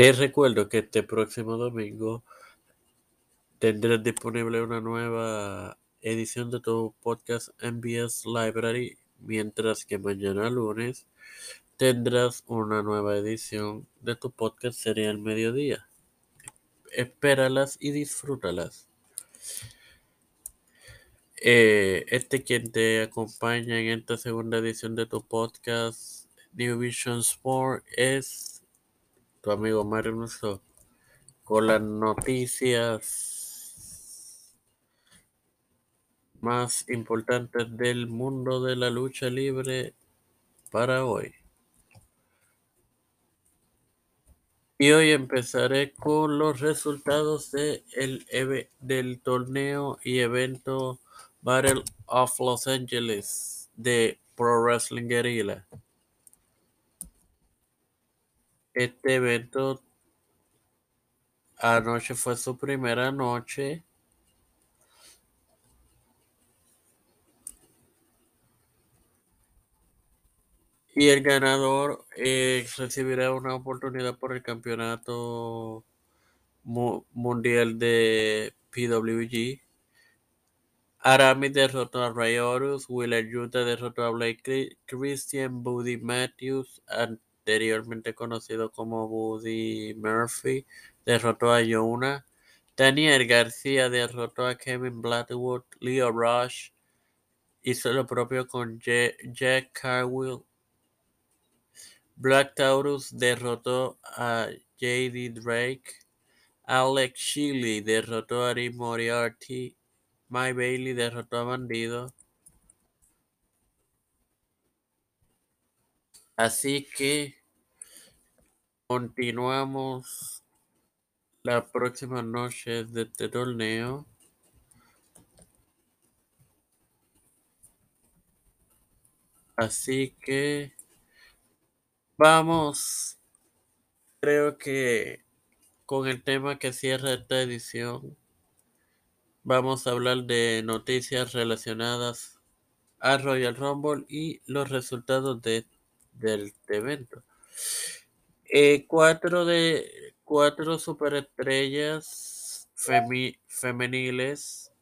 Te recuerdo que este próximo domingo tendrás disponible una nueva edición de tu podcast MBS Library, mientras que mañana lunes tendrás una nueva edición de tu podcast Sería el Mediodía. Espéralas y disfrútalas. Eh, este quien te acompaña en esta segunda edición de tu podcast New Vision Sport es tu amigo Mario Nusso con las noticias más importantes del mundo de la lucha libre para hoy. Y hoy empezaré con los resultados de el, del torneo y evento Battle of Los Angeles de Pro Wrestling Guerrilla. Este evento anoche fue su primera noche. Y el ganador eh, recibirá una oportunidad por el campeonato mundial de PWG. Arami derrotó a Ray Horus, Willer Yuta derrotó a Blake Christian, Buddy Matthews, anteriormente conocido como Buddy Murphy, derrotó a Yona. Daniel García derrotó a Kevin Blackwood. Leo Rush hizo lo propio con Jack Carwill. Black Taurus derrotó a J.D. Drake. Alex Shelley derrotó a Rick Moriarty. My Bailey derrotó a Bandido. Así que continuamos la próxima noche de este torneo. Así que vamos, creo que con el tema que cierra esta edición, vamos a hablar de noticias relacionadas a Royal Rumble y los resultados de, del evento. Eh, cuatro de cuatro superestrellas femeniles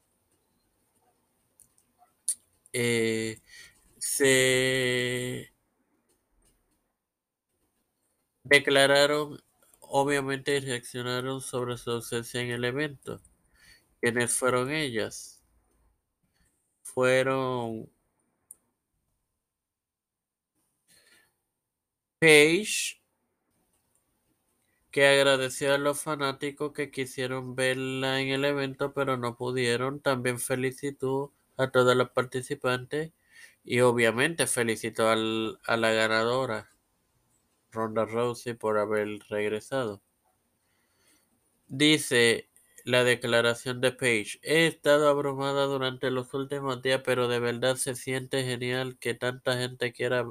eh, se declararon, obviamente reaccionaron sobre su ausencia en el evento. ¿Quiénes fueron ellas? Fueron Paige, que agradeció a los fanáticos que quisieron verla en el evento pero no pudieron. También felicitó a todas las participantes y obviamente felicitó al, a la ganadora, Ronda Rousey, por haber regresado. Dice la declaración de Paige, he estado abrumada durante los últimos días, pero de verdad se siente genial que tanta gente quiera,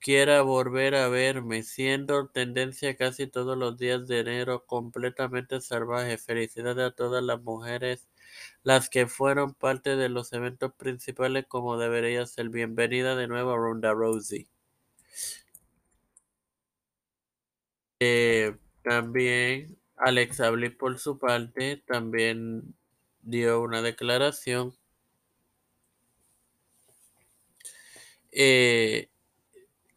quiera volver a verme, siendo tendencia casi todos los días de enero, completamente salvaje. Felicidades a todas las mujeres las que fueron parte de los eventos principales como debería ser. Bienvenida de nuevo a Ronda Rousey. Eh, también Alexa Bliss por su parte también dio una declaración. Eh,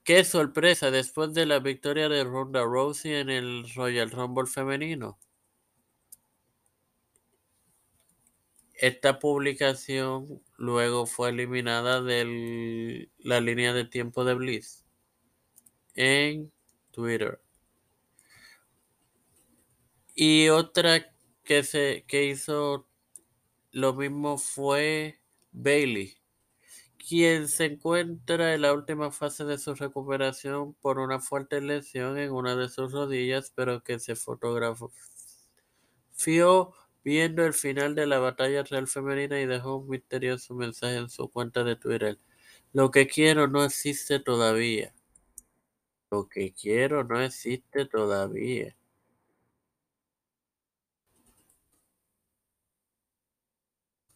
qué sorpresa después de la victoria de Ronda Rousey en el Royal Rumble femenino. Esta publicación luego fue eliminada de la línea de tiempo de Bliss en Twitter. Y otra que, se, que hizo lo mismo fue Bailey, quien se encuentra en la última fase de su recuperación por una fuerte lesión en una de sus rodillas, pero que se fotografió viendo el final de la batalla real femenina y dejó un misterioso mensaje en su cuenta de Twitter. Lo que quiero no existe todavía. Lo que quiero no existe todavía.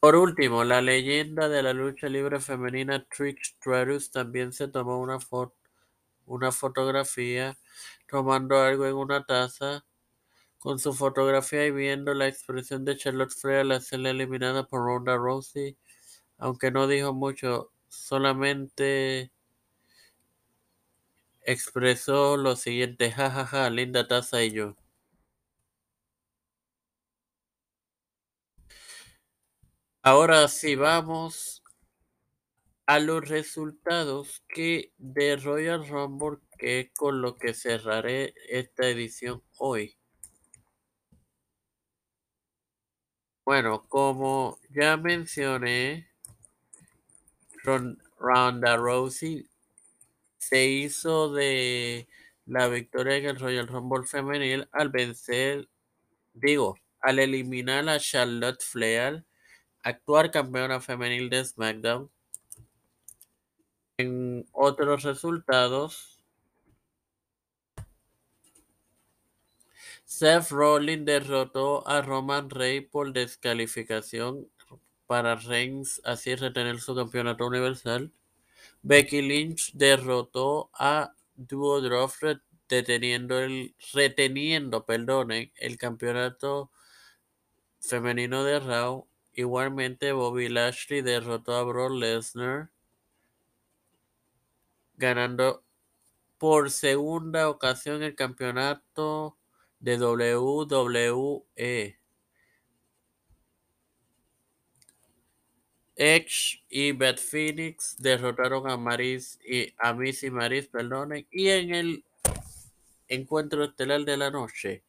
Por último, la leyenda de la lucha libre femenina Trish Stratus también se tomó una una fotografía tomando algo en una taza con su fotografía y viendo la expresión de Charlotte Flair al ser eliminada por Ronda Rousey, aunque no dijo mucho, solamente expresó lo siguiente, jajaja, ja, ja, linda taza y yo. Ahora sí vamos a los resultados que de Royal Rumble, que es con lo que cerraré esta edición hoy. Bueno, como ya mencioné, Ronda Rousey se hizo de la victoria en el Royal Rumble femenil al vencer, digo, al eliminar a Charlotte Flair, actual campeona femenil de SmackDown. En otros resultados, Seth Rollins derrotó a Roman Reigns por descalificación para Reigns así retener su campeonato universal. Becky Lynch derrotó a Duodroff deteniendo el, reteniendo perdonen, el campeonato femenino de Raw. Igualmente, Bobby Lashley derrotó a Brock Lesnar, ganando por segunda ocasión el campeonato de WWE. Edge y Beth Phoenix derrotaron a Maris y a Miss y Maris, y en el encuentro estelar de la noche,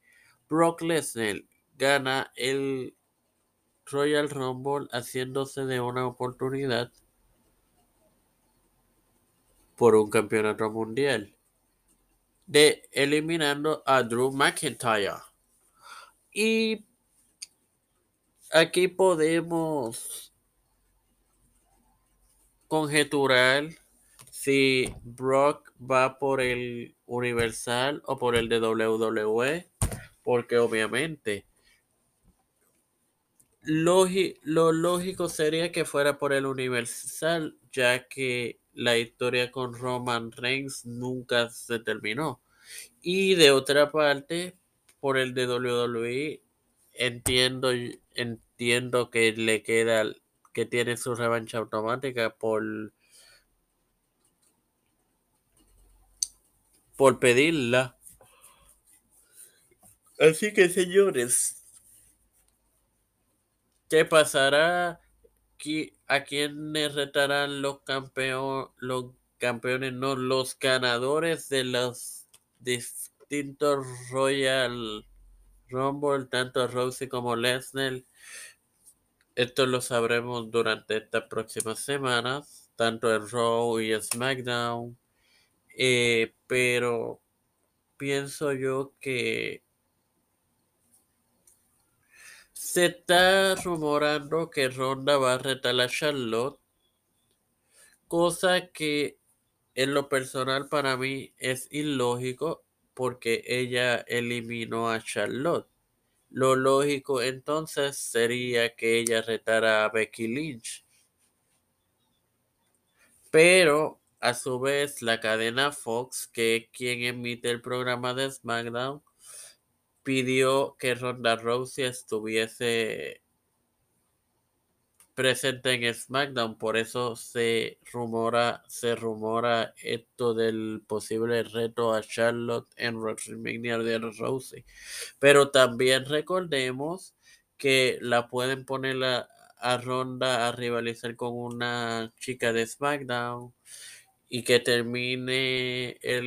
Brock Lesnar gana el Royal Rumble haciéndose de una oportunidad por un campeonato mundial de eliminando a Drew McIntyre. Y aquí podemos conjeturar si Brock va por el Universal o por el de WWE, porque obviamente lo lógico sería que fuera por el Universal, ya que la historia con Roman Reigns nunca se terminó. Y de otra parte, por el de WWE, entiendo, entiendo que le queda, que tiene su revancha automática por, por pedirla. Así que señores, ¿qué pasará? ¿A quiénes retarán los, campeones, los campeones, no los ganadores de los distintos Royal Rumble, tanto Rousey como Lesnar? Esto lo sabremos durante estas próximas semanas, tanto en Raw y SmackDown. Eh, pero pienso yo que se está rumorando que Ronda va a retar a Charlotte, cosa que en lo personal para mí es ilógico porque ella eliminó a Charlotte. Lo lógico entonces sería que ella retara a Becky Lynch. Pero a su vez la cadena Fox, que es quien emite el programa de SmackDown, pidió que Ronda Rousey estuviese presente en SmackDown, por eso se rumora, se rumora esto del posible reto a Charlotte en WrestleMania de Rousey. Pero también recordemos que la pueden poner a, a Ronda a rivalizar con una chica de SmackDown y que termine el,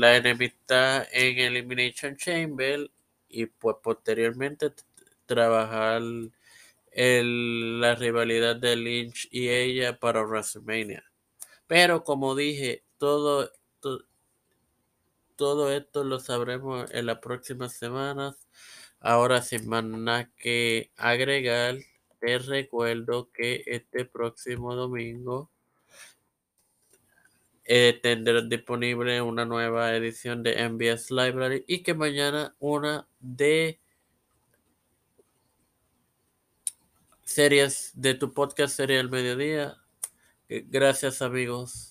la enemistad en Elimination Chamber y pues posteriormente trabajar la rivalidad de Lynch y ella para WrestleMania. Pero como dije, todo, todo esto lo sabremos en las próximas semanas. Ahora sin más nada que agregar, te recuerdo que este próximo domingo eh, disponible una nueva edición de MBS Library y que mañana una de series de tu podcast sería el mediodía. Gracias amigos.